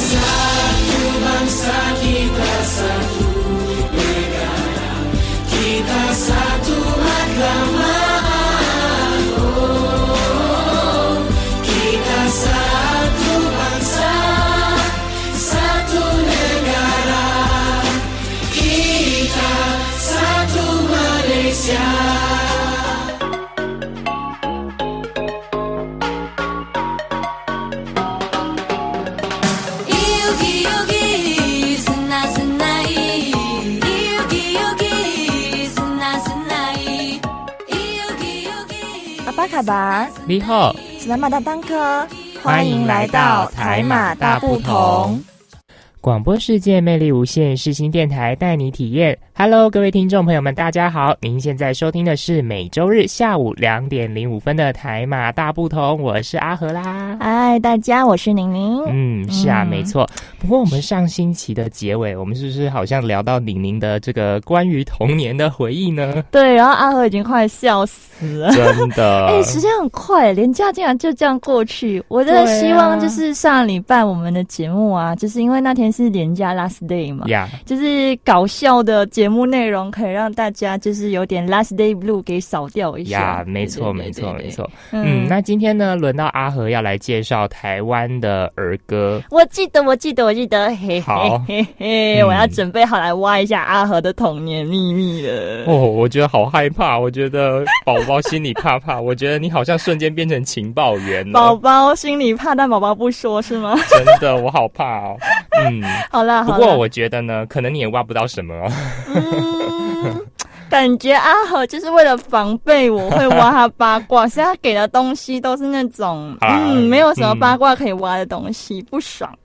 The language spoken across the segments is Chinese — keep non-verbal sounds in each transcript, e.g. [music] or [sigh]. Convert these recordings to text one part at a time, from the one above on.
side 你好，是台马大当科，欢迎来到台马大不同。广播世界魅力无限，世新电台带你体验。Hello，各位听众朋友们，大家好！您现在收听的是每周日下午两点零五分的台马大不同，我是阿和啦。嗨，大家，我是宁宁。嗯，是啊，没错。不过我们上星期的结尾，我们是不是好像聊到宁宁的这个关于童年的回忆呢？对，然后阿和已经快笑死了，真的。[laughs] 哎，时间很快，连假竟然就这样过去。我真的希望就是上礼拜我们的节目啊，就是因为那天是连假 last day 嘛，呀，就是搞笑的节。目内容可以让大家就是有点 last day blue 给扫掉一下。呀，没错，没错，没错。嗯，那今天呢，轮到阿和要来介绍台湾的儿歌。我记得，我记得，我记得。嘿，好，嘿嘿，我要准备好来挖一下阿和的童年秘密了。哦，我觉得好害怕，我觉得宝宝心里怕怕，[laughs] 我觉得你好像瞬间变成情报员了。宝宝心里怕，但宝宝不说是吗？真的，我好怕哦。嗯，[laughs] 好了，不过我觉得呢，可能你也挖不到什么。[laughs] 嗯，感觉阿和 [laughs] 就是为了防备我会挖他八卦，所以他给的东西都是那种嗯，没有什么八卦可以挖的东西，不爽。[laughs]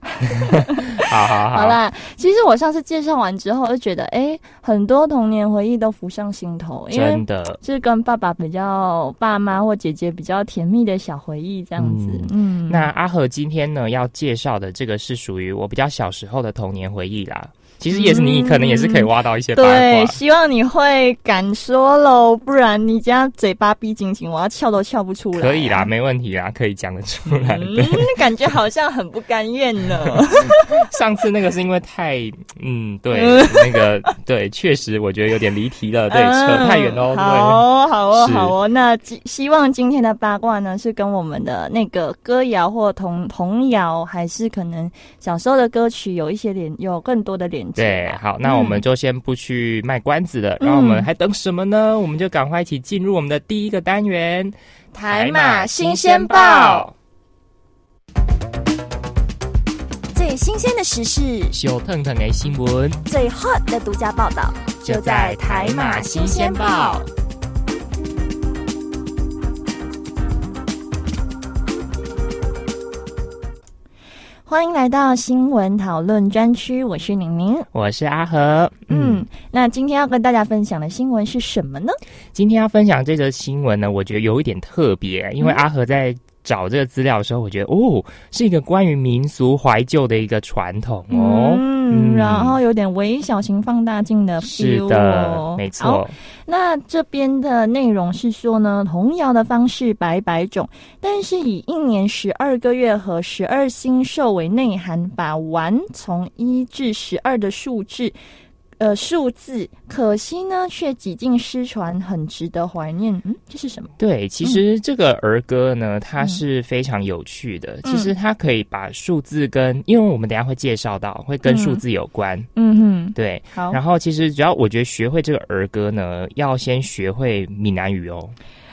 好好好，好啦，其实我上次介绍完之后，就觉得哎，很多童年回忆都浮上心头，真的，是跟爸爸比较、爸妈或姐姐比较甜蜜的小回忆这样子。嗯，那阿和今天呢要介绍的这个是属于我比较小时候的童年回忆啦。其实也是你，可能也是可以挖到一些八卦。对，希望你会敢说喽，不然你家嘴巴闭紧紧，我要撬都撬不出来。可以啦，没问题啦，可以讲得出来。嗯，感觉好像很不甘愿呢。[laughs] 上次那个是因为太……嗯，对，那个对，确实我觉得有点离题了，对，扯太远喽。好，好哦，好哦。那希望今天的八卦呢，是跟我们的那个歌谣或童童谣，还是可能小时候的歌曲有一些联，有更多的连。对，好，那我们就先不去卖关子了，然后我们还等什么呢？我们就赶快一起进入我们的第一个单元——台马新鲜报。最新鲜的时事，小腾腾的新闻，最 hot 的独家报道，就在台马新鲜报。欢迎来到新闻讨论专区，我是宁宁，我是阿和。嗯，那今天要跟大家分享的新闻是什么呢？今天要分享这则新闻呢，我觉得有一点特别，因为阿和在。找这个资料的时候，我觉得哦，是一个关于民俗怀旧的一个传统哦，嗯，然后有点微小型放大镜的 feel 哦，没错。那这边的内容是说呢，童谣的方式百百种，但是以一年十二个月和十二星兽为内涵，把完从一至十二的数字。呃，数字可惜呢，却几近失传，很值得怀念。嗯，这是什么？对，其实这个儿歌呢，它是非常有趣的。其实它可以把数字跟，因为我们等下会介绍到，会跟数字有关。嗯哼，对。好，然后其实只要我觉得学会这个儿歌呢，要先学会闽南语哦。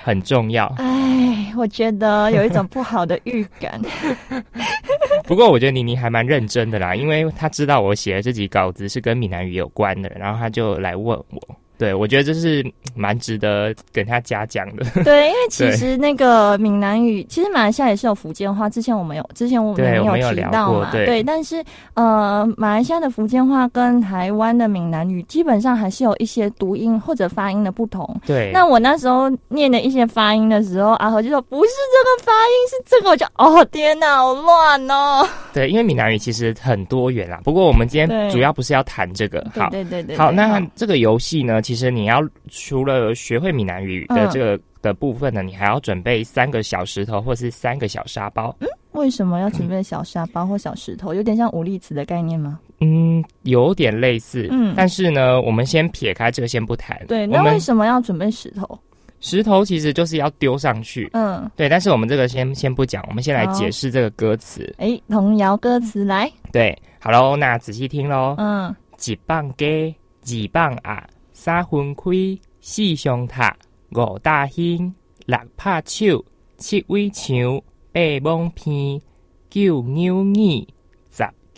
很重要。哎，我觉得有一种不好的预感。[laughs] 不过我觉得妮妮还蛮认真的啦，因为她知道我写的这集稿子是跟闽南语有关的，然后她就来问我。对，我觉得这是蛮值得跟他嘉奖的。[laughs] 对，因为其实那个闽南语，其实马来西亚也是有福建话。之前我们有，之前我们没有提到嘛。对，但是呃，马来西亚的福建话跟台湾的闽南语基本上还是有一些读音或者发音的不同。对。那我那时候念的一些发音的时候，阿和就说不是这个发音，是这个。我就哦天哪，好乱哦。对，因为闽南语其实很多元啦。不过我们今天主要不是要谈这个。好，对对对。好，那这个游戏呢，其其实你要除了学会闽南语的这个的部分呢，你还要准备三个小石头或是三个小沙包。嗯，为什么要准备小沙包或小石头？有点像武力词的概念吗？嗯，有点类似。嗯，但是呢，我们先撇开这个先不谈。对，那为什么要准备石头？石头其实就是要丢上去。嗯，对。但是我们这个先先不讲，我们先来解释这个歌词。哎，童谣歌词来。对，好喽，那仔细听喽。嗯，几棒给几棒鸭，三分开，四上塔，五大兴，六拍手，七尾墙，八蒙片，九牛耳。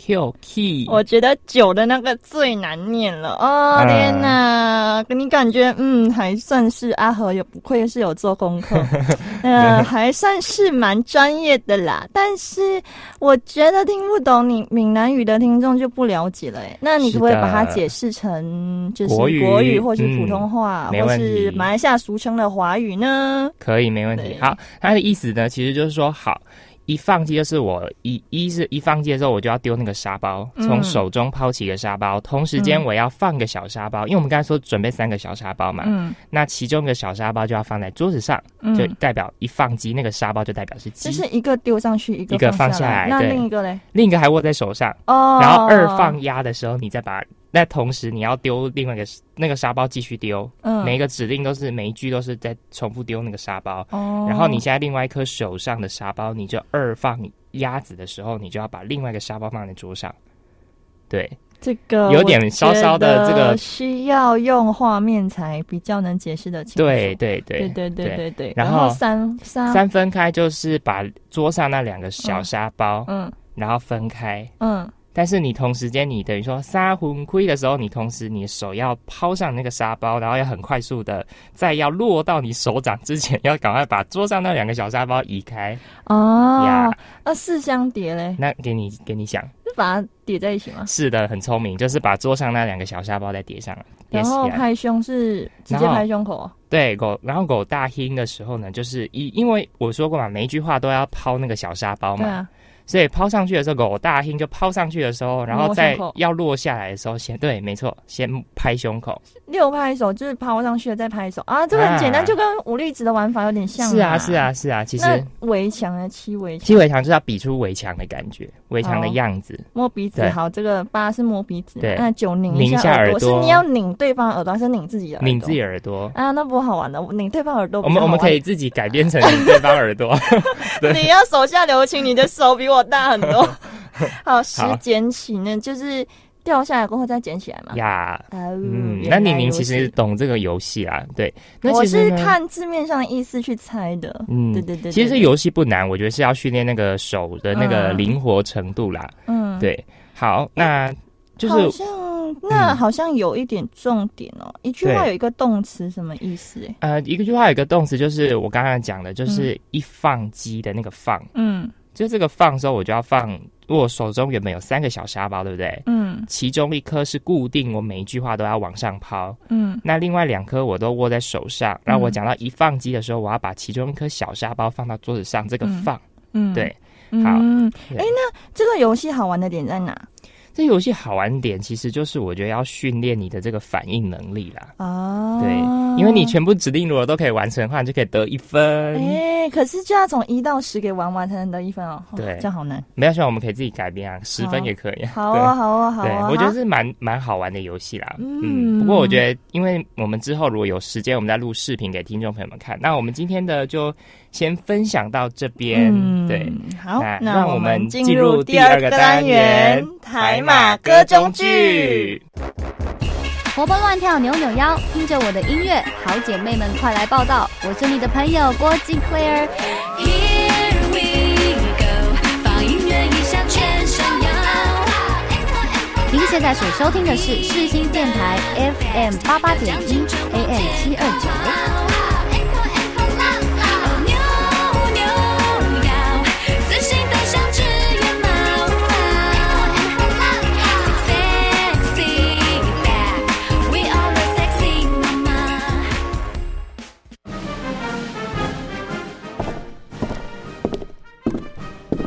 Q key，我觉得九的那个最难念了哦！天哪，给你感觉嗯，还算是阿和有不愧是有做功课，[laughs] 呃，还算是蛮专业的啦。但是我觉得听不懂你闽南语的听众就不了解了哎。那你可不可以把它解释成就是国语或是普通话，或是马来西亚俗称的华语呢？可以，没问题。好，它的意思呢，其实就是说好。一放机就是我一一是一放机的时候，我就要丢那个沙包，从手中抛起一个沙包，同时间我要放个小沙包，因为我们刚才说准备三个小沙包嘛，嗯，那其中一个小沙包就要放在桌子上，就代表一放机那个沙包就代表是鸡，就是一个丢上去，一个放下来，那另一个嘞，另一个还握在手上，哦，然后二放压的时候，你再把。那同时，你要丢另外一个那个沙包，继续丢。嗯，每一个指令都是每一句都是在重复丢那个沙包。哦，然后你现在另外一颗手上的沙包，你就二放鸭子的时候，你就要把另外一个沙包放在桌上。对，这个有点稍稍的这个需要用画面才比较能解释的清楚。对对对对对对对对。然后三三三分开就是把桌上那两个小沙包，嗯，然后分开，嗯。但是你同时间，你等于说撒魂亏的时候，你同时你手要抛上那个沙包，然后要很快速的，在要落到你手掌之前，要赶快把桌上那两个小沙包移开。哦，呀，那四相叠嘞？那给你给你想，是把它叠在一起吗？是的，很聪明，就是把桌上那两个小沙包再叠上，然后拍胸是直接拍胸口。对，狗，然后狗大听的时候呢，就是一因为我说过嘛，每一句话都要抛那个小沙包嘛。所以抛上去的时候，狗大兴就抛上去的时候，然后再要落下来的时候，先对，没错，先拍胸口。六拍手就是抛上去了再拍手啊，这个很简单，就跟武力值的玩法有点像。是啊，是啊，是啊，其实围墙啊，七围墙七围墙就是要比出围墙的感觉，围墙的样子。摸鼻子，好，这个八是摸鼻子，对，那九拧拧一下耳朵，是你要拧对方耳朵还是拧自己的？拧自己耳朵啊，那不好玩的，拧对方耳朵。我们我们可以自己改编成拧对方耳朵。[laughs] [laughs] 你要手下留情，你的手比我大很多。[laughs] 好，拾捡起呢，就是掉下来过后再捡起来嘛。呀，嗯，那宁宁其实懂这个游戏啊，对。那我是看字面上的意思去猜的。嗯，对对对。其实这游戏不难，我觉得是要训练那个手的那个灵活程度啦。嗯，对。好，那就是好像那好像有一点重点哦。一句话有一个动词，什么意思？呃，一个句话有一个动词，就是我刚刚讲的，就是一放机的那个放。嗯。就这个放的时候，我就要放。我手中原本有三个小沙包，对不对？嗯。其中一颗是固定，我每一句话都要往上抛。嗯。那另外两颗我都握在手上。然后我讲到一放机的时候，我要把其中一颗小沙包放到桌子上。这个放，嗯，对，好。哎，那这个游戏好玩的点在哪？这游戏好玩点，其实就是我觉得要训练你的这个反应能力啦。哦，对，因为你全部指令如果都可以完成的话，你就可以得一分。哎，可是就要从一到十给玩完才能得一分哦。对，这样好难。没有希望，我们可以自己改变啊，十分也可以。好啊，好啊，好啊。我觉得是蛮蛮好玩的游戏啦。嗯，不过我觉得，因为我们之后如果有时间，我们再录视频给听众朋友们看。那我们今天的就。先分享到这边，对，好，那让我们进入第二个单元——台马歌中剧。活蹦乱跳，扭扭腰，听着我的音乐，好姐妹们快来报道！我是你的朋友郭靖 Claire。您现在所收听的是世新电台 FM 八八点一 AM 七二九。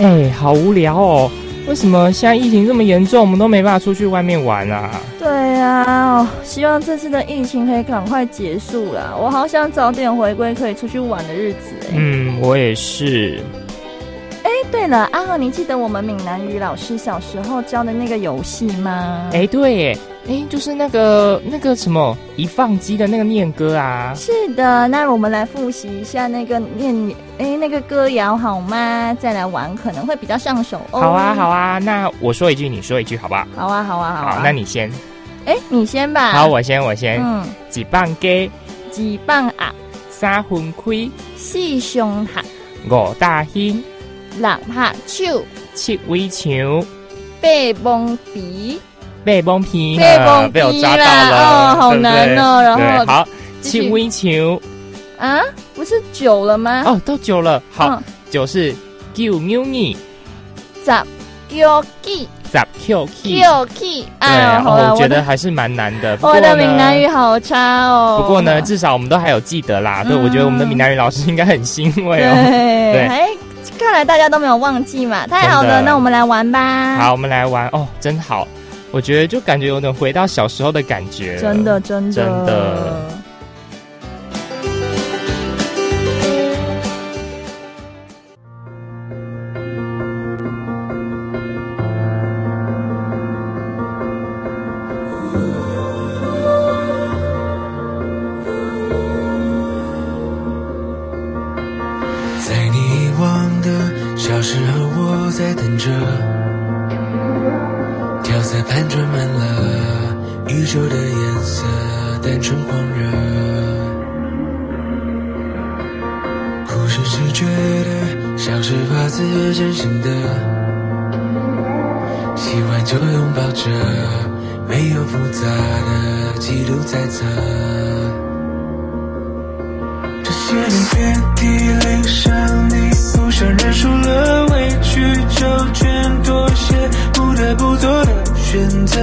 哎，好无聊哦！为什么现在疫情这么严重，我们都没办法出去外面玩啊？对啊，希望这次的疫情可以赶快结束啦！我好想早点回归可以出去玩的日子。嗯，我也是。哎，对了，阿和，你记得我们闽南语老师小时候教的那个游戏吗？哎，对耶。哎，就是那个那个什么一放机的那个念歌啊！是的，那我们来复习一下那个念哎那个歌谣好吗？再来玩可能会比较上手哦。好啊，好啊，那我说一句，你说一句，好不好？好啊，好啊，好。好，那你先。哎，你先吧。好，我先，我先。嗯。几棒鸡？几棒鸭？三分开？四上下？五大兴？六拍手？七尾墙？八蒙鼻？被蒙皮了，被我抓到了，哦，好难哦。然后好，七微球啊，不是九了吗？哦，都九了。好，九是九牛你，十九 K，十九 K，九 K。哎，我觉得还是蛮难的。我的闽南语好差哦。不过呢，至少我们都还有记得啦。对，我觉得我们的闽南语老师应该很欣慰哦。对，[laughs] 哎，看来大家都没有忘记嘛，太好了。那我们来玩吧。好，我们来玩哦，真好。我觉得就感觉有点回到小时候的感觉，真的，真的，真的。在你遗忘的小时候，我在等着。角色盘转满了宇宙的颜色，单纯狂热。故事是觉得像是发自真心的，喜欢就拥抱着，没有复杂的记录猜测。这些年遍体鳞伤，你不想认输了，委屈就全，妥协，不得不做的。选择，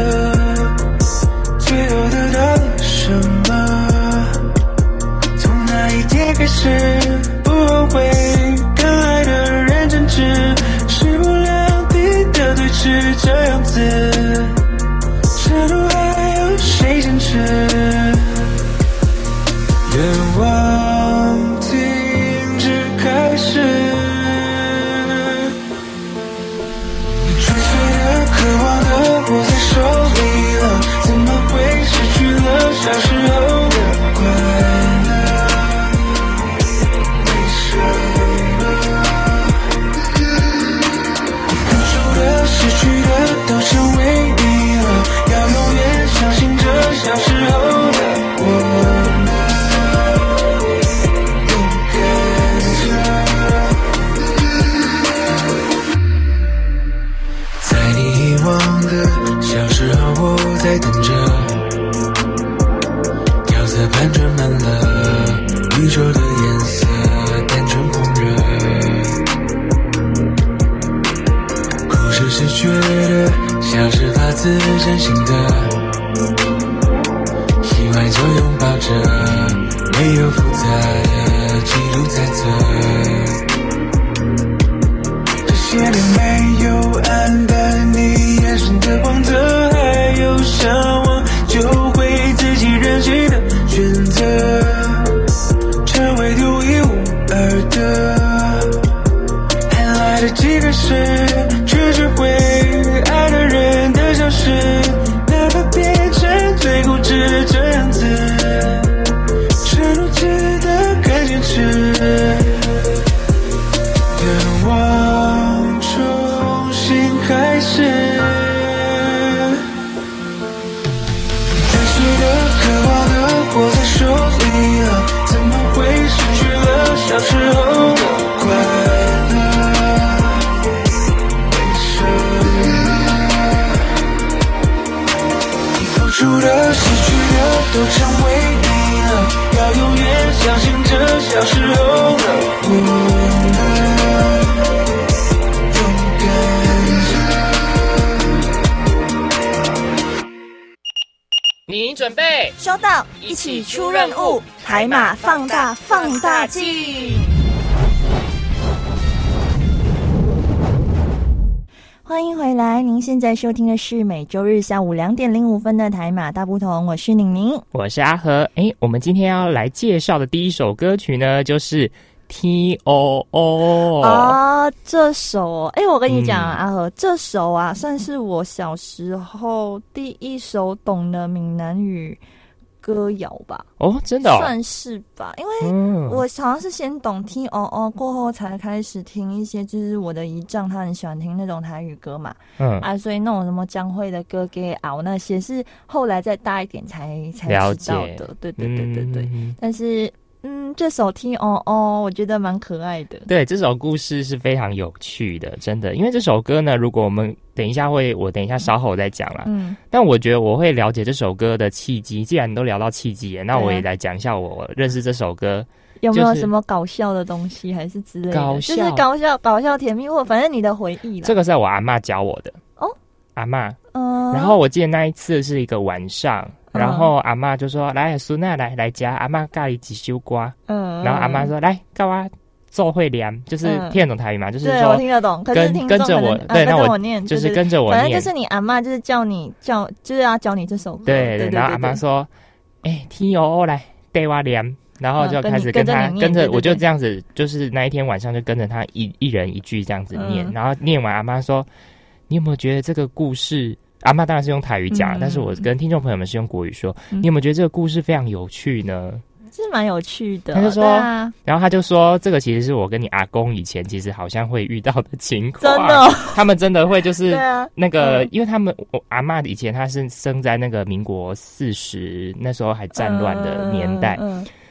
最后得到了什么？从那一天开始，在收听的是每周日下午两点零五分的台马大不同，我是宁宁，我是阿和。哎，我们今天要来介绍的第一首歌曲呢，就是 T O O 啊，这首哎，我跟你讲，阿和这首啊，算是我小时候第一首懂的闽南语。歌谣吧，哦，真的算是吧，因为我好像是先懂听哦哦，过后才开始听一些，就是我的姨丈他很喜欢听那种台语歌嘛，嗯。啊，所以那种什么江蕙的歌给熬那些是后来再大一点才才知道的，对对对对对，但是。嗯，这首听哦哦，我觉得蛮可爱的。对，这首故事是非常有趣的，真的。因为这首歌呢，如果我们等一下会，我等一下稍后再讲啦。嗯，但我觉得我会了解这首歌的契机。既然你都聊到契机，那我也来讲一下我认识这首歌有没有什么搞笑的东西，还是之类的，就是搞笑、搞笑、甜蜜，或反正你的回忆。这个是我阿妈教我的哦，阿妈。嗯，然后我记得那一次是一个晚上。然后阿妈就说：“来，孙娜来来家，阿妈咖喱几修瓜。”嗯，然后阿妈说：“来，干嘛做会凉？就是听得懂台语嘛？就是说听得懂，跟跟着我，对，那我念，就是跟着我念。反正就是你阿妈就是叫你叫，就是要教你这首歌。对对。然后阿妈说：“哎，听哦，来带我凉。”然后就开始跟他跟着，我就这样子，就是那一天晚上就跟着他一一人一句这样子念。然后念完，阿妈说：“你有没有觉得这个故事？”阿妈当然是用台语讲，但是我跟听众朋友们是用国语说。你有没有觉得这个故事非常有趣呢？是蛮有趣的。他就说，然后他就说，这个其实是我跟你阿公以前其实好像会遇到的情况。真的，[laughs] 他们真的会就是 [laughs] 那个，因为他们我阿妈以前他是生在那个民国四十那时候还战乱的年代，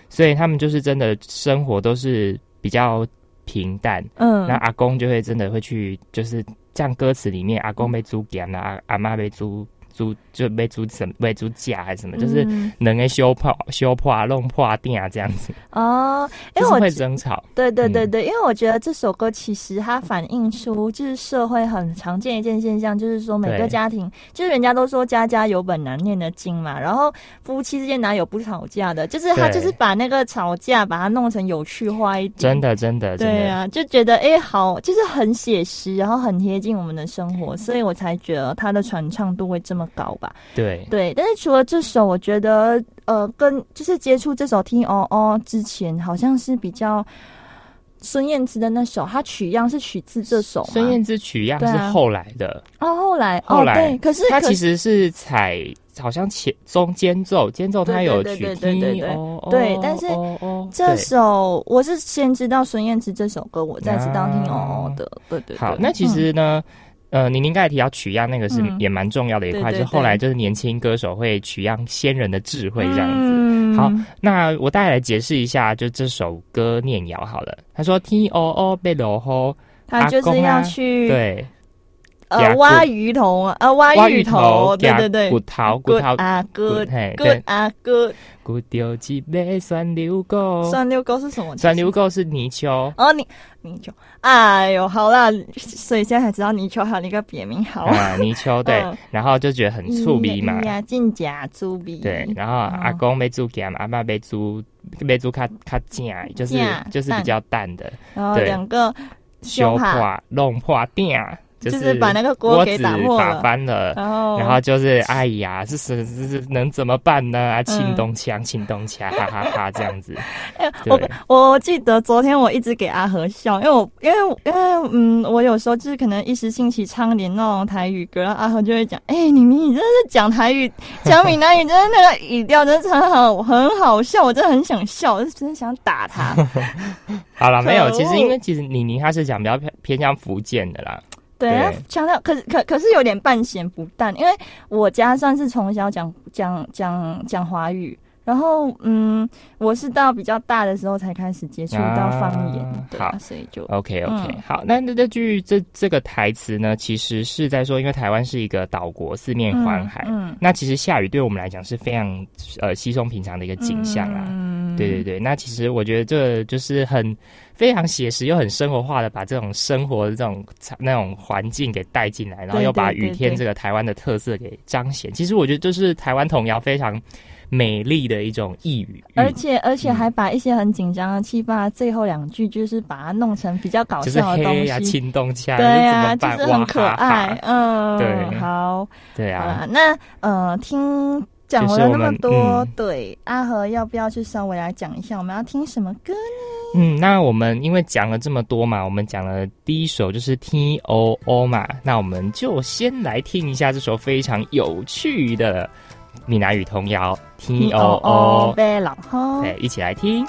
所以他们就是真的生活都是比较平淡。嗯，那阿公就会真的会去就是。像歌词里面，阿公被猪夹了，阿阿妈被猪。租就被煮什被煮假还是什么，就是能给修破修破弄破掉啊这样子哦，因为我会争吵。对对对对，因为我觉得这首歌其实它反映出就是社会很常见一件现象，就是说每个家庭就是人家都说家家有本难念的经嘛，然后夫妻之间哪有不吵架的？就是他就是把那个吵架把它弄成有趣化一点，真的真的对啊，就觉得哎好，就是很写实，然后很贴近我们的生活，所以我才觉得它的传唱度会这么。高吧，对。对，但是除了这首，我觉得呃，跟就是接触这首《听哦哦》之前，好像是比较孙燕姿的那首，它取样是取自这首。孙燕姿取样是后来的。哦，后来后来，可是它其实是采好像前中间奏，间奏它有取听哦，对，但是这首我是先知道孙燕姿这首歌，我再知道听哦哦的，对对。好，那其实呢。呃，你您刚才提到取样，那个是也蛮重要的一块，就后来就是年轻歌手会取样先人的智慧这样子。好，那我大概来解释一下，就这首歌念谣好了。他说 T O O 被罗吼，他就是要去对。呃，挖鱼头啊，呃，挖鱼头，对对对，骨头，骨头啊，good good 啊，good。骨丢几杯酸溜狗，酸溜狗是什么？酸溜狗是泥鳅。哦，泥泥鳅。哎呦，好啦，所以现在才知道泥鳅还有一个别名，好啊，泥鳅对。然后就觉得很粗鄙嘛，进假粗鄙。对，然后阿公被猪夹，阿妈被猪被猪卡卡夹，就是就是比较淡的。然后两个修破弄破店。就是把那个锅给打破，打翻了，然后然后就是哎呀，是是是是能怎么办呢？啊，轻东枪，轻东枪，哈哈哈，这样子。[laughs] 哎，我我记得昨天我一直给阿和笑，因为我因为因为嗯，我有时候就是可能一时兴起唱点那种台语歌，然后阿和就会讲，哎，你你真的是讲台语，[laughs] 讲闽南语，真的那个语调真的很好，很好笑，我真的很想笑，我真的想打他。[laughs] 好了，没有，其实因为其实妮妮她是讲比较偏偏向福建的啦。对，强调可是可可是有点半咸不淡，因为我家算是从小讲讲讲讲华语，然后嗯，我是到比较大的时候才开始接触到方言，好，所以就 OK OK 好，那那这句这这个台词呢，其实是在说，因为台湾是一个岛国，四面环海，嗯，那其实下雨对我们来讲是非常呃稀松平常的一个景象啊，对对对，那其实我觉得这就是很。非常写实又很生活化的把这种生活的这种那种环境给带进来，然后又把雨天这个台湾的特色给彰显。其实我觉得就是台湾童谣非常美丽的一种意语，而且而且还把一些很紧张的气氛，最后两句就是把它弄成比较搞笑的东西，呀，轻动起来，对呀，就是很可爱，嗯，对，好，对啊，那呃听。讲了那么多，对阿和要不要去稍微来讲一下，我们要听什么歌呢？嗯，那我们因为讲了这么多嘛，我们讲了第一首就是 T O O 嘛，那我们就先来听一下这首非常有趣的闽南语童谣 T O O，对，一起来听。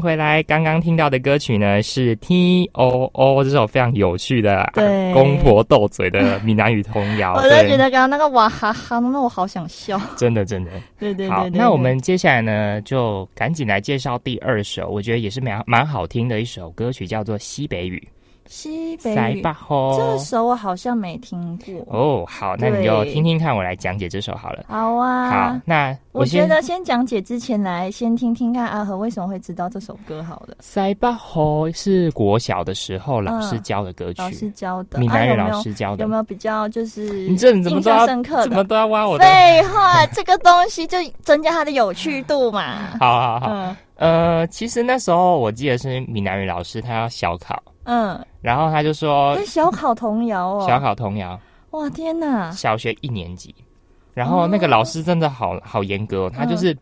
迎回来！刚刚听到的歌曲呢是 T O O 这首非常有趣的公婆斗嘴的闽南语童谣。[laughs] 我就觉得刚刚那个哇哈哈，那我好想笑。真的，真的。[laughs] 对对对。好，那我们接下来呢，就赶紧来介绍第二首，我觉得也是蛮蛮好听的一首歌曲，叫做《西北雨》。西北雨，这首我好像没听过哦。好，那你就听听看，我来讲解这首好了。好啊，好，那我觉得先讲解之前，来先听听看阿和为什么会知道这首歌。好了，塞巴河是国小的时候老师教的歌曲，老师教的，闽南语老师教的，有没有比较就是你这怎么印象深刻？怎么都要挖我的废话？[laughs] 这个东西就增加它的有趣度嘛。好好好，呃，其实那时候我记得是闽南语老师他要小考。嗯，然后他就说：“小考童谣哦，小考童谣，哇天哪！小学一年级，然后那个老师真的好好严格，他就是，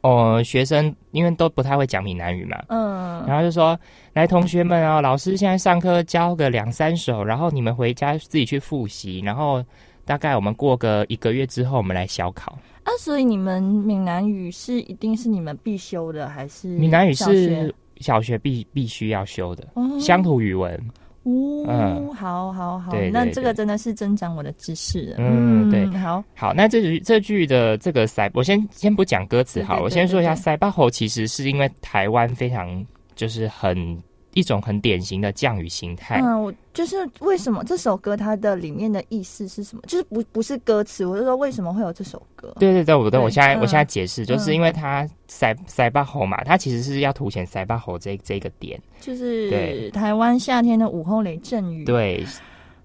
哦，学生因为都不太会讲闽南语嘛，嗯，然后就说，来同学们啊，老师现在上课教个两三首，然后你们回家自己去复习，然后大概我们过个一个月之后，我们来小考。啊，所以你们闽南语是一定是你们必修的，还是闽南语是？”小学必必须要修的乡土语文，哦，好好好，那这个真的是增长我的知识。嗯，对，好。好，那这句这句的这个塞，我先先不讲歌词，好，我先说一下塞巴侯，其实是因为台湾非常就是很一种很典型的降雨形态。嗯，我就是为什么这首歌它的里面的意思是什么？就是不不是歌词，我就说为什么会有这首歌？对对对，我对对我现在、嗯我现在解释，就是因为它塞塞巴猴嘛，它其实是要凸显塞巴猴这这个点。就是对台湾夏天的午后雷阵雨。，对，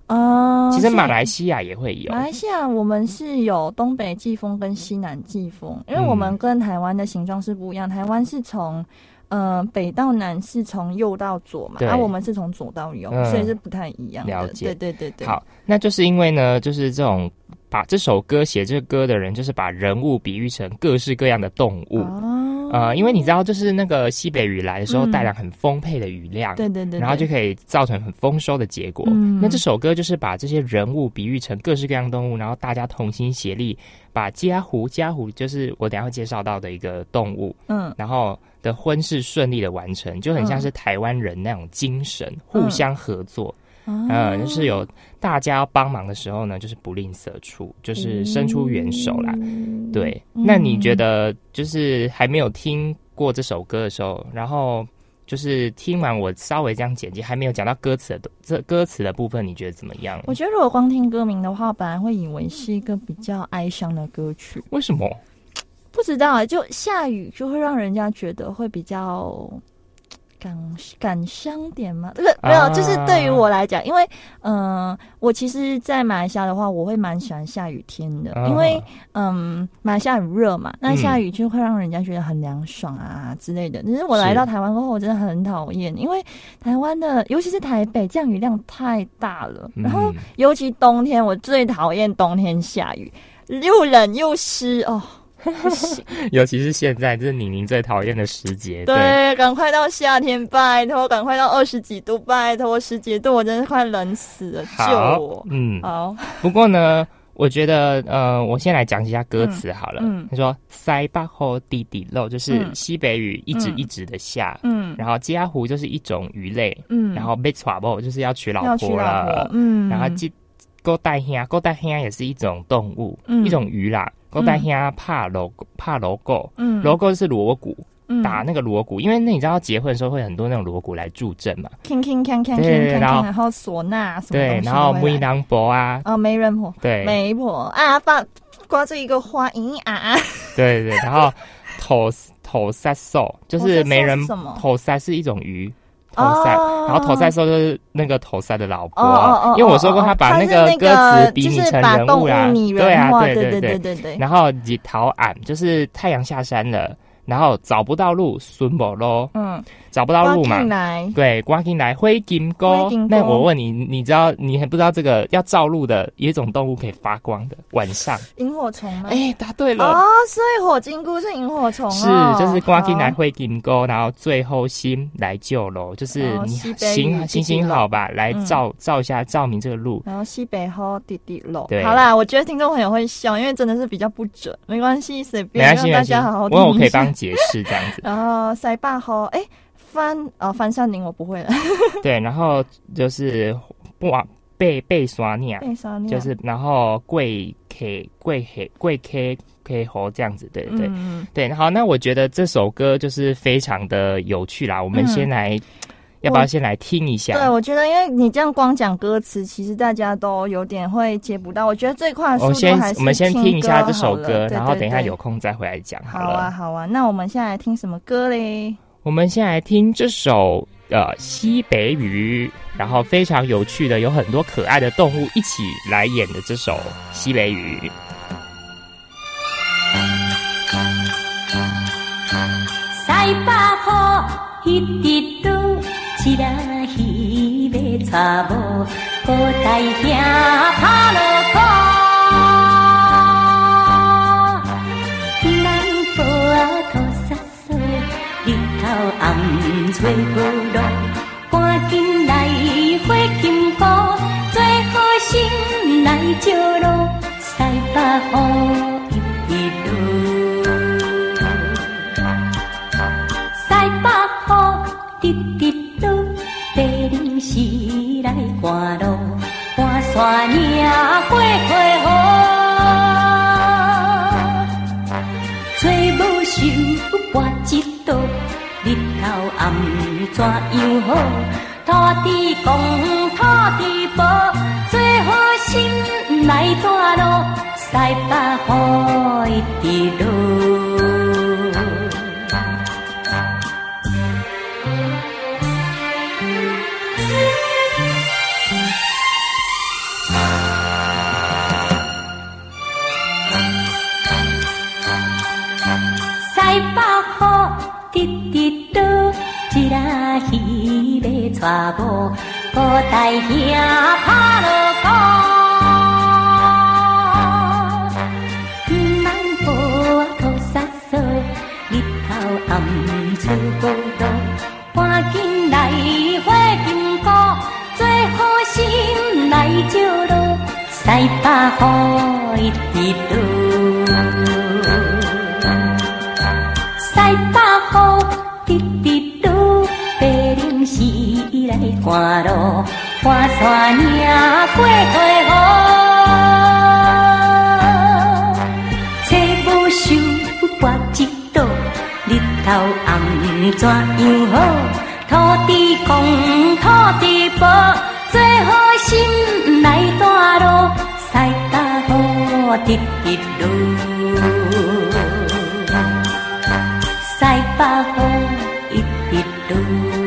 嗯，其实马来西亚也会有马。来西亚我们是有东北季风跟西南季风，因为我们嗯跟台湾的形状是不一样，台湾是从。呃，北到南是从右到左嘛，对。而、我们是从左到右，嗯。所以是不太一样的。了解。对对对对。好，那就是因为呢，就是这种把这首歌写这个歌的人，就是把人物比喻成各式各样的动物。哦，呃，因为你知道，就是那个西北雨来的时候，嗯。带来很丰沛的雨量，对对对，然后就可以造成很丰收的结果。嗯。那这首歌就是把这些人物比喻成各式各样的动物，然后大家同心协力，把家狐家狐就是我等下会介绍到的一个动物，嗯。然后的婚事顺利的完成，就很像是台湾人那种精神，互相合作。嗯嗯，就是有大家要帮忙的时候呢，就是不吝啬出，就是伸出援手啦。嗯对，那你觉得就是还没有听过这首歌的时候，然后就是听完我稍微这样简介，还没有讲到歌词的这歌词的部分，你觉得怎么样？我觉得如果光听歌名的话，本来会以为是一个比较哀伤的歌曲，为什么？不知道啊，就下雨就会让人家觉得会比较感感伤点吗？这个没有，啊就是对于我来讲，因为嗯、呃我其实，在马来西亚的话，我会蛮喜欢下雨天的，啊。因为嗯，马来西亚很热嘛，那嗯下雨就会让人家觉得很凉爽啊之类的。只是我来到台湾过后，我真的很讨厌，因为台湾的，尤其是台北降雨量太大了，然后嗯尤其冬天，我最讨厌冬天下雨，又冷又湿哦。不行，尤其是现在，这是宁宁最讨厌的时节。对，赶快到夏天，拜托，赶快到二十几度，拜托，十几度，我真是快冷死了，救我！，嗯，好，不过呢，我觉得，呃，我先来讲一下歌词好了。嗯。嗯他说“塞巴后地底漏”，就是嗯。西北雨一直嗯。一直的下，嗯。然后家湖就是一种鱼类，嗯，然后被娶某就是要娶老婆老婆了，，嗯，然后鸡勾带虾，勾带虾也是一种动物，嗯。一种鱼啦。勾带虾怕锣怕锣鼓，嗯。锣鼓是锣鼓，嗯。打那个锣鼓，因为那你知道结婚的时候会很多那种锣鼓来助阵嘛，铿铿锵锵铿对铿锵，然后然后唢呐什么对，然后梅兰伯啊，哦，媒人婆，对，媒婆。啊，放挂着一个花，咦啊。啊，对对，然后 [laughs] 头头塞兽就是媒人头塞是一种鱼。头塞，哦。然后头塞说就是那个头塞的老婆，因为我说过他把那个歌词比拟成人物啦，对啊，对对对对对对。然后你逃俺就是太阳下山了，然后找不到路，孙某咯，嗯，找不到路嘛。来，对，刮进来灰金钩那我问你，你知道你还不知道这个要照路的有一种动物可以发光的晚上？萤火虫吗？哎，答对了。哦，所以火金菇是萤火虫是哦，，就是刮进来灰金钩，然后最后心来救喽，就是行行行好吧，来嗯。照照一下照明这个路。然后西北后滴滴漏。对。好啦，我觉得听众朋友会笑，因为真的是比较不准，没关系，随便让大家好好我我可以帮解释这样子。然 [laughs] 后塞坝后，哎，翻呃翻山林我不会了，[laughs] 对，然后就是哇被被刷念，被杀念就是然后跪 K 跪 K 跪 K K 猴这样子，对对对。嗯对，好，那我觉得这首歌就是非常的有趣啦。我们嗯先来，要不要先来听一下？对，我觉得因为你这样光讲歌词，其实大家都有点会接不到。我觉得最快的速度还是我们先听一下这首歌，然后等一下。有空再回来讲好好。啊好啊，那我们现在来听什么歌嘞？我们先来听这首呃西北语，然后非常有趣的，有很多可爱的动物一起来演的这首西北语。西北雨，一直拄，一只鱼要带某，高大兄拍落鼓。暗吹过路，赶紧来火金菇，做好心来招路，西北雨一直落。西北雨直直落，白灵时来赶路，赶山岭怎样好？土地公，土地婆，做好心来带路，西北雨一直落。大某，古代兄拍落鼓，南坡土沙沙，日头暗出高路，赶紧来花金菇，做好心来照路，西北雨一直落，看路，看山岭过溪河，找无收跋一道，日头暗怎样好？土地公，土地婆，做好心来带路，西北雨直直落，西北雨一直落。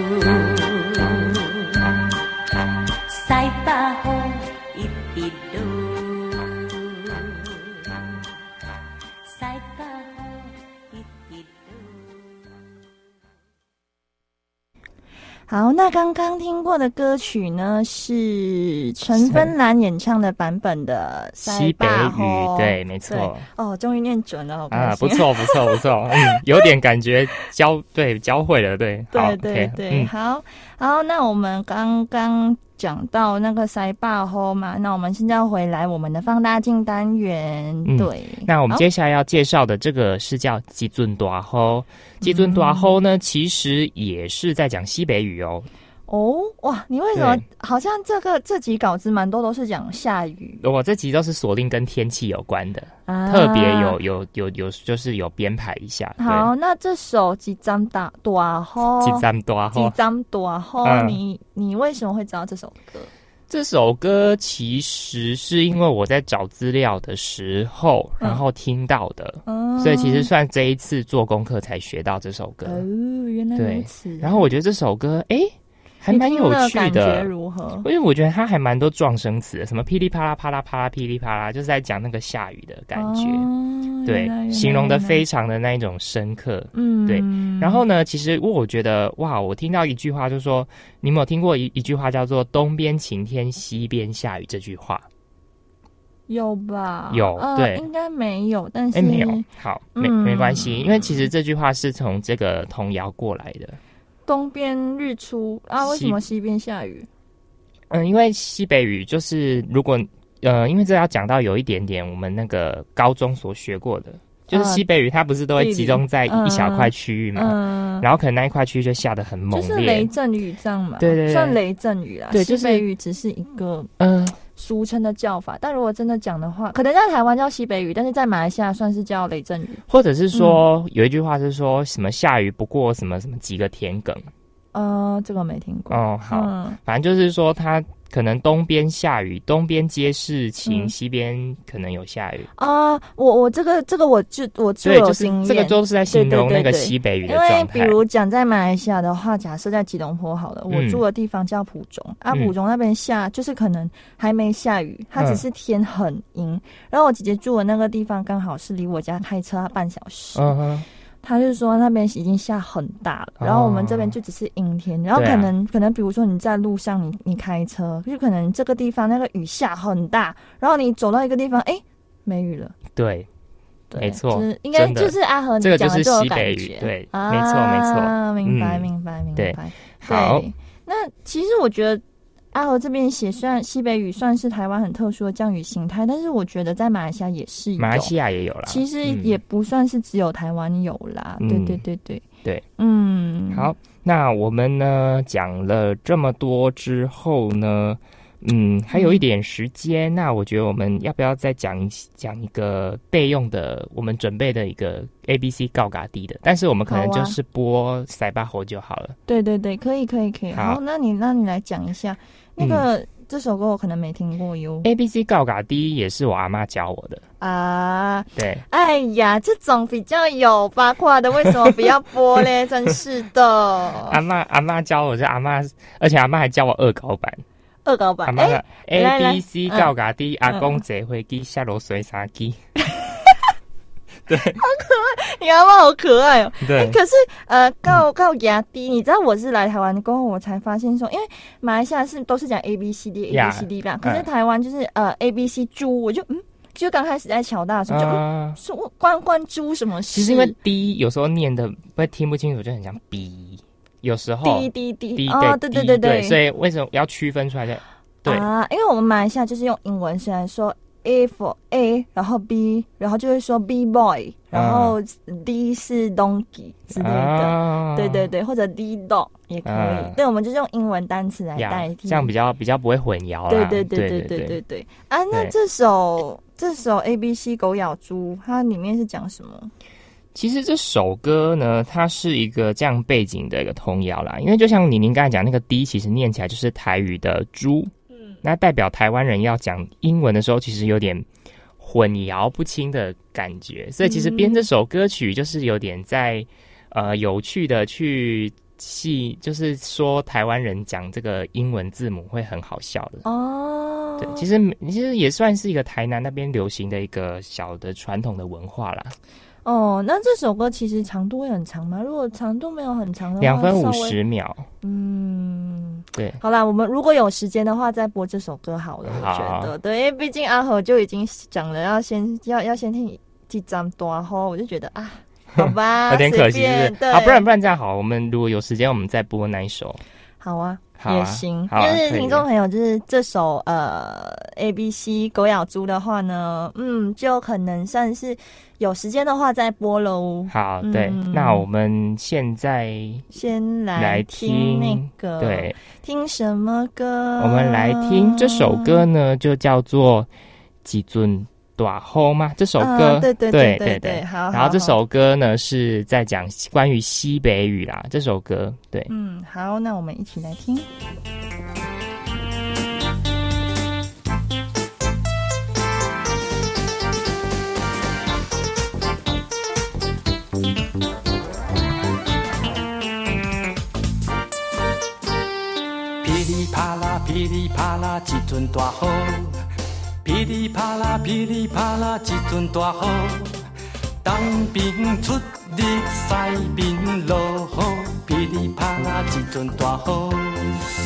好，那刚刚听过的歌曲呢，是陈芬兰演唱的版本的《西北雨》。对，没错。哦，终于念准了，啊，不错，不错，不错，嗯，[laughs] 有点感觉教，对，教会了，对，对，对，对，好，好，那我们刚刚。讲到那个塞坝吼嘛，那我们现在回来我们的放大镜单元。对，那我们接下来要介绍的这个是叫基尊多吼，基尊多吼呢，其实也是在讲西北语哦。哦哇，你为什么好像这个这集稿子蛮多都是讲下雨？我这集都是锁定跟天气有关的，特别有有有有就是有编排一下。好，那这首几张大多吼，几张多吼，几张多吼，你你为什么会知道这首歌？这首歌其实是因为我在找资料的时候，然后听到的，所以其实算这一次做功课才学到这首歌。哦，原来如此。然后我觉得这首歌，哎。还蛮有趣的，如何？因为我觉得它还蛮多撞声词，什么噼里啪啦、啪啦啪啦、噼里啪啦，就是在讲那个下雨的感觉，对，形容的非常的那一种深刻，嗯，对。然后呢，其实我觉得哇，我听到一句话，就是说，你有没有听过一一句话叫做“东边晴天，西边下雨”这句话？有吧？有，对，应该没有，但是没有，好，没没关系，因为其实这句话是从这个童谣过来的。东边日出啊，为什么西边下雨？嗯，因为西北雨就是如果呃，因为这要讲到有一点点我们那个高中所学过的，就是西北雨它不是都会集中在一小块区域嘛，然后可能那一块区域就下的很猛烈，就是雷阵雨这样嘛，对对，算雷阵雨啦。对，西北雨只是一个嗯。俗称的叫法，但如果真的讲的话，可能在台湾叫西北雨，但是在马来西亚算是叫雷阵雨，或者是说有一句话是说什么下雨不过什么什么几个田埂，呃，这个没听过哦。好，反正就是说它。可能东边下雨，东边皆是晴，西边可能有下雨啊。我我这个这个我就我就有经验，这个都是在形容那个西北雨的状态。因为比如讲在马来西亚的话，假设在吉隆坡好了，我住的地方叫普中啊，普中那边下就是可能还没下雨，它只是天很阴。然后我姐姐住的那个地方刚好是离我家开车半小时。嗯哼。他就说那边已经下很大了，然后我们这边就只是阴天，然后可能可能比如说你在路上你你开车，就可能这个地方那个雨下很大，然后你走到一个地方，哎，没雨了。对，没错，就是应该就是阿和这个就是西北雨，对，没错没错，明白明白明白。好，那其实我觉得。阿和这边写，虽然西北雨算是台湾很特殊的降雨形态，但是我觉得在马来西亚也是有，马来西亚也有啦。其实也不算是只有台湾有啦。对对对对对，嗯。好，那我们呢讲了这么多之后呢，嗯，还有一点时间，那我觉得我们要不要再讲一讲一个备用的，我们准备的一个 A B C 告嘎低的，但是我们可能就是播塞巴猴就好了。对对对，可以可以可以。好。好，那你那你来讲一下那个、这首歌，我可能没听过哟。A B C 告嘎低也是我阿妈教我的，啊，对，哎呀，这种比较有八卦的，为什么不要播嘞？真是的。[laughs] 阿，妈阿妈教我，这阿妈，而且阿妈还教我恶搞版，恶搞版哎、的来 A 来 B C 嗯告嘎 D，阿嗯公坐飞机下楼水啥机，[laughs] 你阿妈好可爱哦。对，可是呃，告告牙低，你知道我是来台湾过后，我才发现说，因为马来西亚是都是讲 A B C D A B C D 吧，可是嗯台湾就是呃 A B C 猪，我就嗯，就刚开始在乔大的时候就。嗯啊。说关关猪什么事？其实因为 D 有时候念的会听不清楚，就很像 B，有时候滴滴滴。滴对对对对所以为什么要区分出来？的对。啊因为我们马来西亚就是用英文虽然说 fa 然后 b 然后就会说 b boy 然后 d 是 donkey 之类的。对对对或者 d dog 也可以。对我们就是用英文单词来代替。这样比较比较不会混淆对对对对对对对。啊那这首这首 abc 狗咬猪它里面是讲什么？其实这首歌呢，它是一个这样背景的一个童谣啦。因为就像你您刚才讲那个 D，其实念起来就是台语的猪，嗯，那代表台湾人要讲英文的时候，其实有点混淆不清的感觉。所以其实编这首歌曲就是有点在呃有趣的去戏，就是说台湾人讲这个英文字母会很好笑的。哦，对，其实其实也算是一个台南那边流行的一个小的传统的文化啦。哦，那这首歌其实长度会很长吗？如果长度没有很长的话，两分五十秒，嗯，对，好啦，我们如果有时间的话，再播这首歌好了。我好觉得，对，因为毕竟阿和就已经讲了要先要要先听几张多后，我就觉得啊，好吧，[laughs] 有点可惜，是不是？好，不然不然这样好，我们如果有时间，我们再播那一首。好啊也行。就是听众朋友，就是这首呃 A B C 狗咬猪的话呢，嗯，就可能算是有时间的话再播喽。好，对，嗯那我们现在先来来听那个，对，听什么歌？我们来听这首歌呢，就叫做《几尊短后》吗？这首歌，啊对对对对对好。然后这首歌呢是在讲关于西北语啦，这首歌对。嗯，好，那我们一起来听。噼里啪啦，噼里啪啦，一阵大雨。噼里啪啦，噼里啪啦，一阵大雨。东边出日，西边落雨。噼里啪啦，一阵大雨。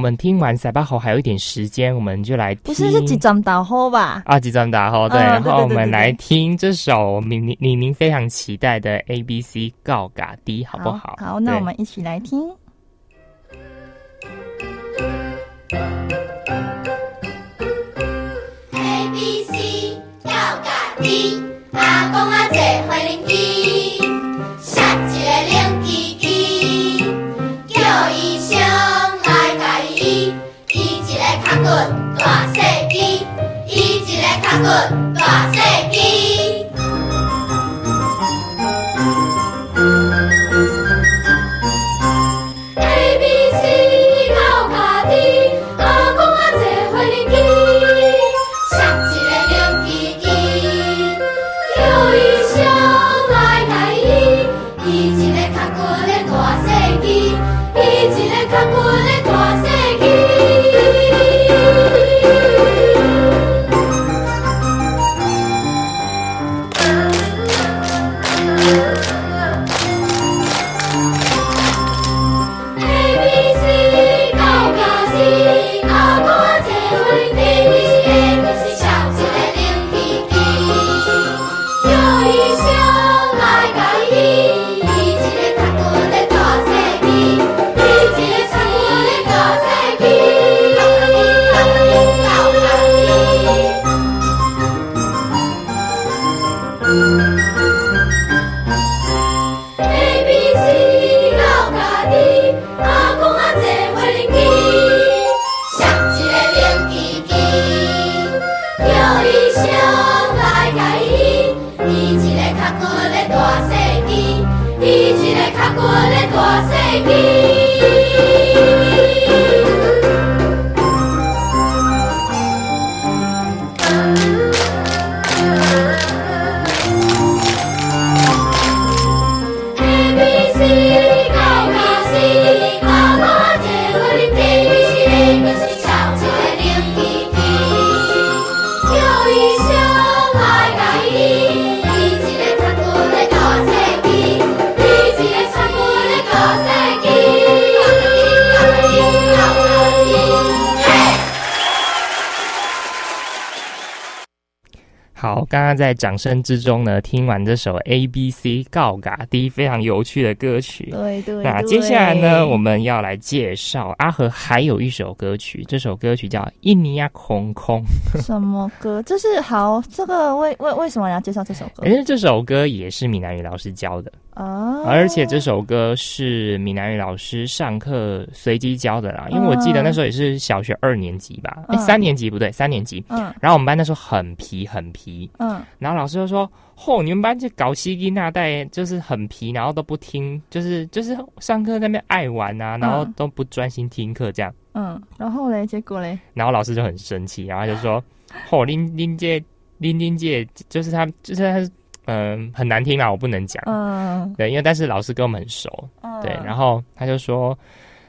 们听完塞巴猴还有一点时间，我们就来听不是是几张打后吧？啊，几张大后对，嗯然后我们来听这首明明李宁非常期待的 A B C 告嘎 D，好不好？好，那我们一起来听。A B C 要甲你，阿公阿姐回零机，Blackwood. 在掌声之中呢，听完这首 A B C 告嘎滴非常有趣的歌曲。对对那接下来呢，我们要来介绍阿和还有一首歌曲，这首歌曲叫《印尼亚空空》。什么歌？这是好，这个为为为什么要介绍这首歌 [laughs] 因为这首歌也是闽南语老师教的，啊？而且这首歌是闽南语老师上课随机教的啦。因为我记得那时候也是小学二年级吧，哎、嗯三年级不对，三年级。嗯然后我们班那时候很皮很皮，嗯然后老师就说：“哦、你们班这搞西基那代就是很皮，然后都不听，就是就是上课在那边爱玩啊，然后都不专心听课这样。嗯，然后嘞，结果嘞，然后老师就很生气，然后他就说：“哦、林林姐林林姐就是他就是他嗯、很难听啦，我不能讲。嗯。对，因为但是老师跟我们很熟，嗯，对，然后他就说：“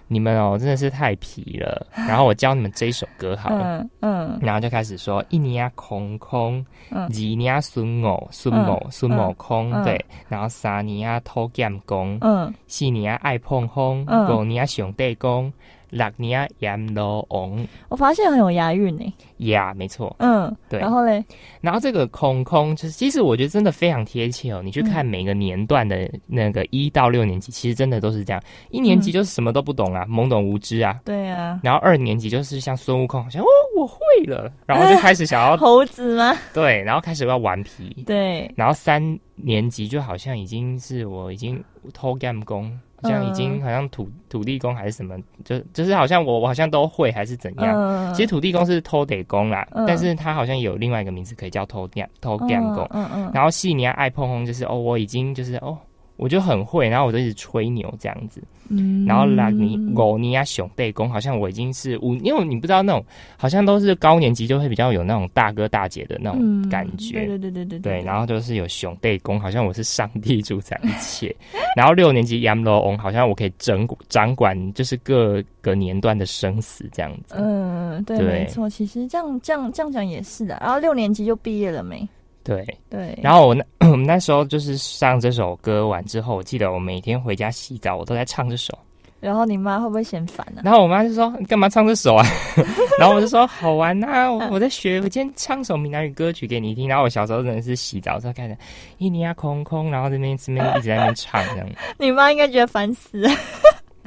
你们哦真的是太皮了，然后我教你们这一首歌好了。嗯嗯。然后就开始说一年啊空空，嗯。二年啊孙偶孙某孙某空，嗯。对，然后三年啊偷剑功，嗯。四年啊爱碰风，嗯。五年啊上帝公，六年啊阎罗王，我发现很有押韵呢。呀，没错。嗯，对然后嘞，然后这个空空，就是其实我觉得真的非常贴切哦。你去看每个年段的那个一到六年级，其实真的都是这样。一年级就是什么都不懂啊，懵懂无知啊。对啊，然后二年级就是像孙悟空，好像哦我会了，然后就开始想要 [laughs] 猴子吗？对，然后开始要顽皮，对，然后三年级就好像已经是我已经偷干工，好像已经嗯好像土土地公还是什么，就就是好像我我好像都会还是怎样。嗯，其实土地公是偷得公啦，嗯但是他好像有另外一个名字可以叫偷干偷干公。嗯嗯然后细年爱碰碰就是哦，我已经就是哦。我就很会，然后我就一直吹牛这样子，嗯，然后拉尼狗尼亚熊背公，好像我已经是五，因为你不知道那种，好像都是高年级就会比较有那种大哥大姐的那种嗯感觉，对对对对对对，然后就是有熊背公，好像我是上帝主宰一切。然后六年级 Yam Lo On，好像我可以掌掌管就是各个年段的生死这样子。嗯，对，对没错，其实这样这样这样讲也是的。然后六年级就毕业了没？对，对，然后我那 [clears throat] 我们那时候就是上这首歌完之后，我记得我每天回家洗澡，我都在唱这首。然后你妈会不会嫌烦呢？然后我妈就说：“你干嘛唱这首啊？” [laughs] 然后我就说：“好玩呐、我我在学，我今天唱首闽南语歌曲给你听。”然后我小时候真的是洗澡的时候开始一年啊空空，然后这边这边一直在那边唱这样，你妈应该觉得烦死了，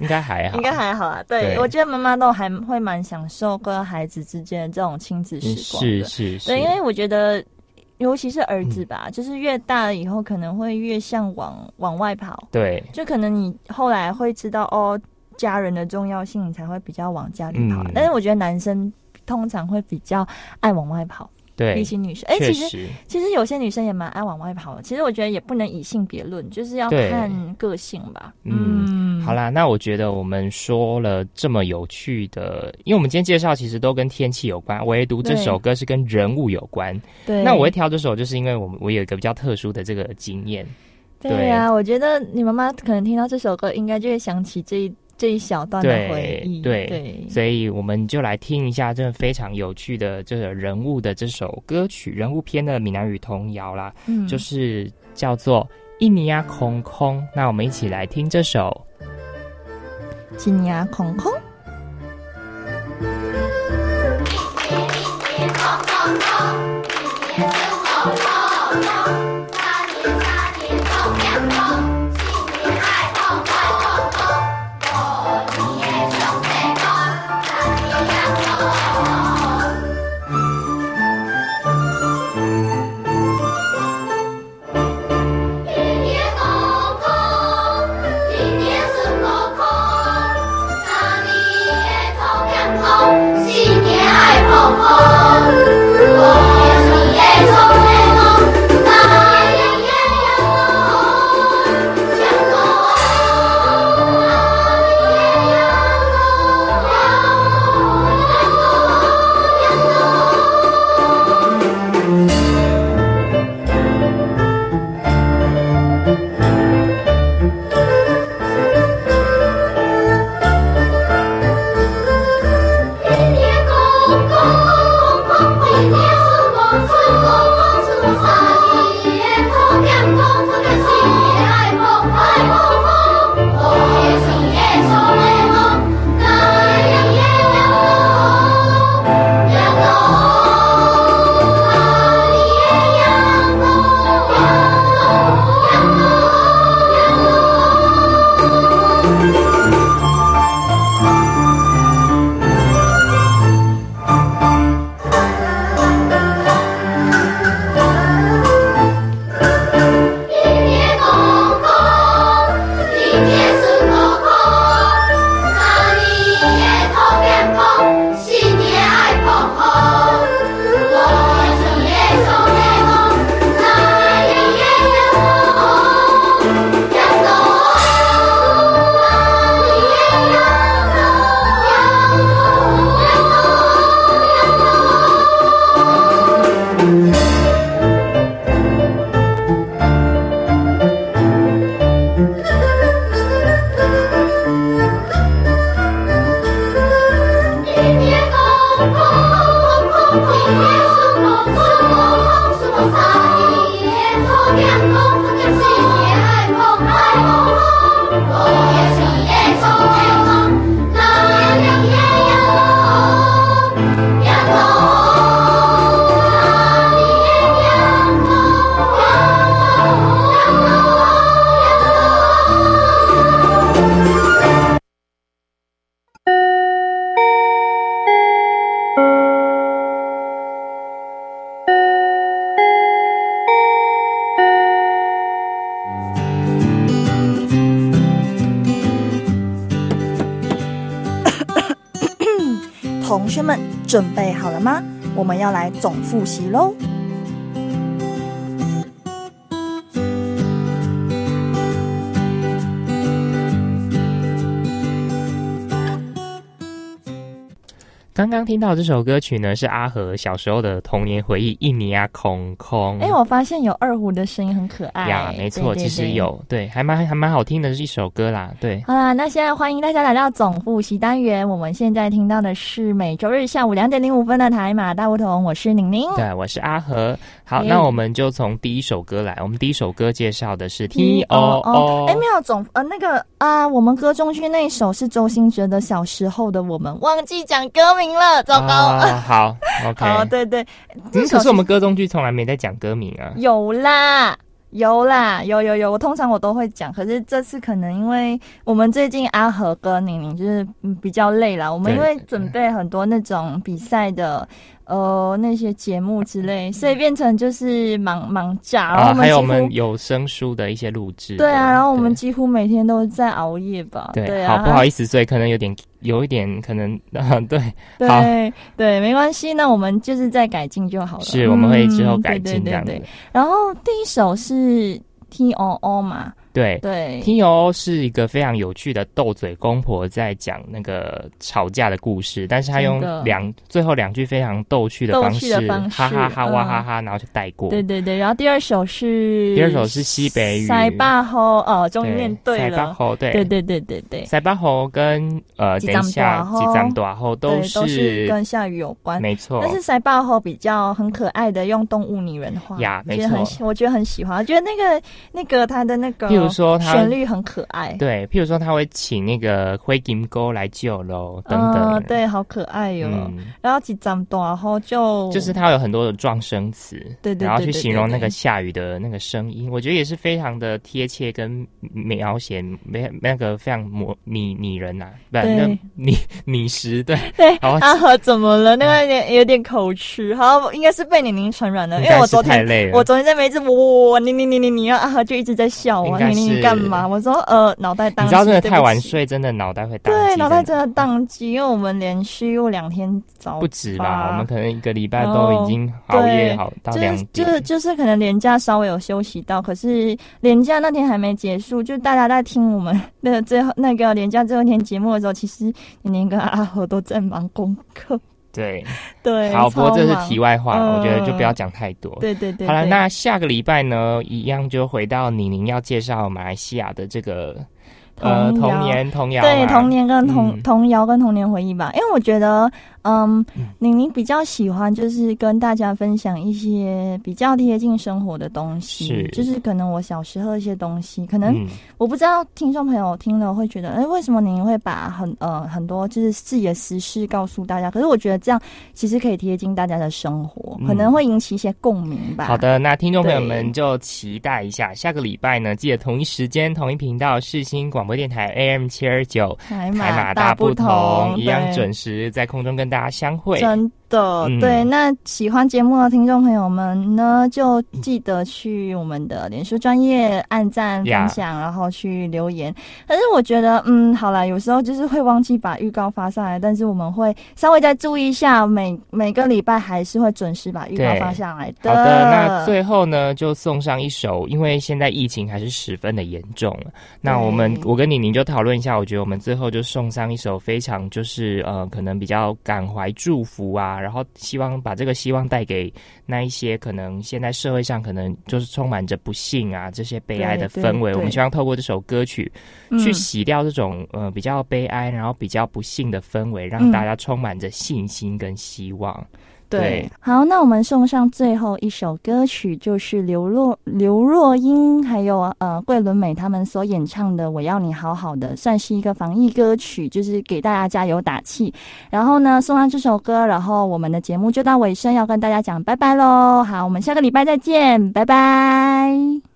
应该还好，应该还好啊。对，对我觉得妈妈都还会蛮享受跟孩子之间的这种亲子时光的。是是是，对，因为我觉得，尤其是儿嗯子吧，就是越大了以后，可能会越向往往外跑。对就可能你后来会知道哦，家人的重要性，你才会比较往家里跑。嗯但是我觉得男生通常会比较爱往外跑，对比，起女生。哎、确其实实其实有些女生也蛮爱往外跑的。其实我觉得也不能以性别论，就是要看个性吧。嗯好啦，那我觉得我们说了这么有趣的，因为我们今天介绍其实都跟天气有关，唯独这首歌是跟人物有关。对。那我会挑这首，就是因为我们我有一个比较特殊的这个经验。对呀、我觉得你妈妈可能听到这首歌，应该就会想起这一这一小段的回忆。对对所以我们就来听一下这非常有趣的这个人物的这首歌曲，人物篇的闽南语童谣啦，嗯就是叫做《印尼亚空空》。那我们一起来听这首。今年空空。一同学们准备好了吗？我们要来总复习喽。刚刚听到这首歌曲呢，是阿和小时候的童年回忆，印尼啊，空空。哎，我发现有二胡的声音很可爱呀，没错，其实有，对，还蛮还蛮好听的是一首歌啦，对。好啦，那现在欢迎大家来到总复习单元，我们现在听到的是每周日下午两点零五分的台马大梧桐，我是宁宁，对，我是阿和。好，那我们就从第一首歌来，我们第一首歌介绍的是 T O O。哎，没有总呃那个啊，我们歌中区那一首是周星哲的小时候的我们，忘记讲歌名。了，糟糕。好，OK。好，[laughs] 对对。嗯，可是我们歌中剧从来没在讲歌名啊。有啦，有啦，有有有。我通常我都会讲，可是这次可能因为我们最近阿和跟宁宁就是比较累了，我们因为准备很多那种比赛的。呃，那些节目之类，所以变成就是忙忙炸，然后还有我们有声书的一些录制。对啊，然后我们几乎每天都在熬夜吧。对，好不好意思，所以可能有点有一点可能，[laughs] 对，对对，没关系，那我们就是在改进就好了。是，我们会之后改进这样子。然后第一首是 T O O 嘛。对对。听友是一个非常有趣的斗嘴公婆在讲那个吵架的故事，但是他用两最后两句非常逗趣的方式，哈哈哈哇哈哈，然后就带过。对对对，然后第二首是第二首是西北语，塞巴吼哦，终于念对了，塞巴吼对。对对对对对，塞巴吼跟呃等一下几张短后都是跟下雨有关，没错。但是塞巴吼比较很可爱的用动物拟人化呀，没错，我觉得很喜欢，我觉得那个那个他的那个。比如说，旋律很可爱。对，譬如说，他会请那个灰金钩来救喽，等等。对，好可爱哟。然后几张多，然后就就是他有很多的撞声词，对对，然后去形容那个下雨的那个声音，我觉得也是非常的贴切跟描写，没那个非常模拟拟人呐，不，那拟拟实，对对。阿和 [laughs] 怎么了？那个有点有点口吃，好，应该是被宁宁传染了，因为我昨天我昨天在每次我你你你你你，阿和就一直在笑我。你干嘛？我说呃，脑袋宕机。你知道真的太晚睡，真的脑袋会宕机。对，脑袋真的宕机，因为我们连续又两天早不止吧？我们可能一个礼拜都已经熬夜好到两点。就是就是可能连假稍微有休息到，可是连假那天还没结束，就大家在听我们那个最后那个连假最后一天节目的时候，其实年年跟阿和都在忙功课。对。对，好，不过这是题外话，我觉得就不要讲太多。对对对，好了，那下个礼拜呢，一样就回到李宁要介绍马来西亚的这个。呃，童年童谣，对童年跟童童谣跟童年回忆吧，因为我觉得，嗯，宁宁比较喜欢就是跟大家分享一些比较贴近生活的东西，是就是可能我小时候一些东西，可能我不知道听众朋友听了会觉得，哎，为什么宁宁会把很呃很多就是自己的私事告诉大家？可是我觉得这样其实可以贴近大家的生活，可能会引起一些共鸣吧。好的，那听众朋友们就期待一下下个礼拜呢，记得同一时间同一频道世新广。播电台 AM 七二九，海马大不同，一样准时在空中跟家相会。真的，对。那喜欢节目的听众朋友们呢，就记得去我们的脸书专业按赞分享，然后去留言。可是我觉得，嗯，好了，有时候就是会忘记把预告发上来，但是我们会稍微再注意一下，每每个礼拜还是会准时把预告发上来的。好的，那最后呢，就送上一首，因为现在疫情还是十分的严重，那我们我。跟你，你就讨论一下。我觉得我们最后就送上一首非常就是呃，可能比较感怀祝福啊，然后希望把这个希望带给那一些可能现在社会上可能就是充满着不幸啊这些悲哀的氛围。我们希望透过这首歌曲去洗掉这种呃比较悲哀，然后比较不幸的氛围，让大家充满着信心跟希望。对，好，那我们送上最后一首歌曲，就是刘若刘若英还有呃桂纶镁他们所演唱的《我要你好好的》，算是一个防疫歌曲，就是给大家加油打气。然后呢，送上这首歌，然后我们的节目就到尾声，要跟大家讲拜拜喽。好，我们下个礼拜再见，拜拜。